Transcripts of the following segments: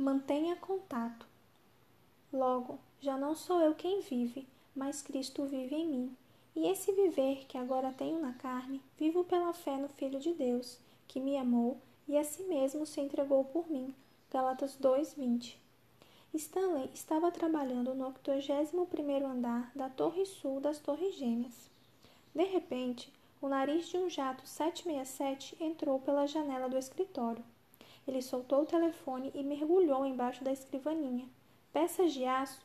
Mantenha contato. Logo, já não sou eu quem vive, mas Cristo vive em mim. E esse viver que agora tenho na carne, vivo pela fé no Filho de Deus, que me amou e a si mesmo se entregou por mim. Galatas 2:20. Stanley estava trabalhando no 81º andar da Torre Sul das Torres Gêmeas. De repente, o nariz de um jato 767 entrou pela janela do escritório. Ele soltou o telefone e mergulhou embaixo da escrivaninha. Peças de aço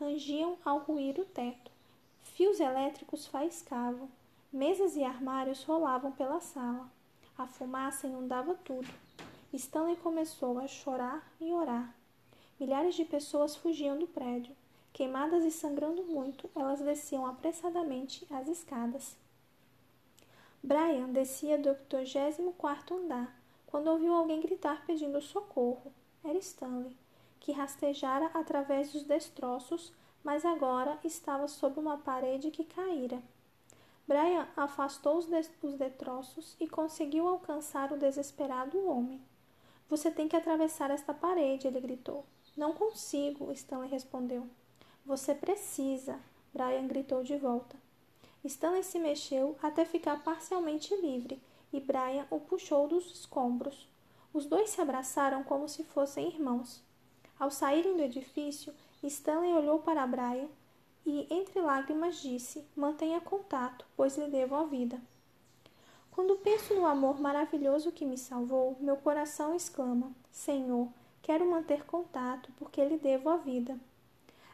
rangiam ao ruir o teto. Fios elétricos faiscavam. Mesas e armários rolavam pela sala. A fumaça inundava tudo. Stanley começou a chorar e orar. Milhares de pessoas fugiam do prédio. Queimadas e sangrando muito, elas desciam apressadamente as escadas. Brian descia do 84 andar quando ouviu alguém gritar pedindo socorro. Era Stanley, que rastejara através dos destroços, mas agora estava sob uma parede que caíra. Brian afastou os, os detroços e conseguiu alcançar o desesperado homem. Você tem que atravessar esta parede, ele gritou. Não consigo, Stanley respondeu. Você precisa, Brian gritou de volta. Stanley se mexeu até ficar parcialmente livre e Brian o puxou dos escombros. Os dois se abraçaram como se fossem irmãos. Ao saírem do edifício, Stanley olhou para Brian e, entre lágrimas, disse: Mantenha contato, pois lhe devo a vida. Quando penso no amor maravilhoso que me salvou, meu coração exclama: Senhor, quero manter contato, porque lhe devo a vida.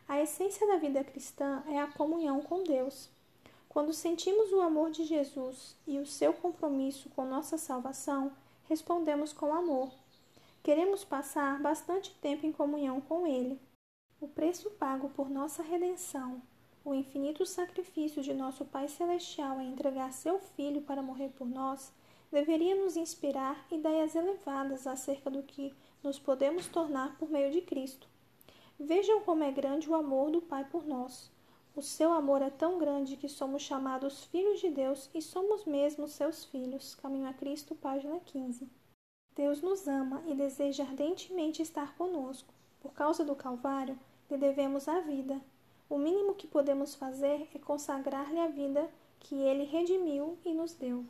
A essência da vida cristã é a comunhão com Deus. Quando sentimos o amor de Jesus e o seu compromisso com nossa salvação, respondemos com amor. Queremos passar bastante tempo em comunhão com Ele. O preço pago por nossa redenção, o infinito sacrifício de nosso Pai Celestial em entregar seu Filho para morrer por nós, deveria nos inspirar ideias elevadas acerca do que nos podemos tornar por meio de Cristo. Vejam como é grande o amor do Pai por nós. O seu amor é tão grande que somos chamados filhos de Deus e somos mesmo seus filhos. Caminho a Cristo, página 15. Deus nos ama e deseja ardentemente estar conosco. Por causa do Calvário, lhe devemos a vida. O mínimo que podemos fazer é consagrar-lhe a vida que ele redimiu e nos deu.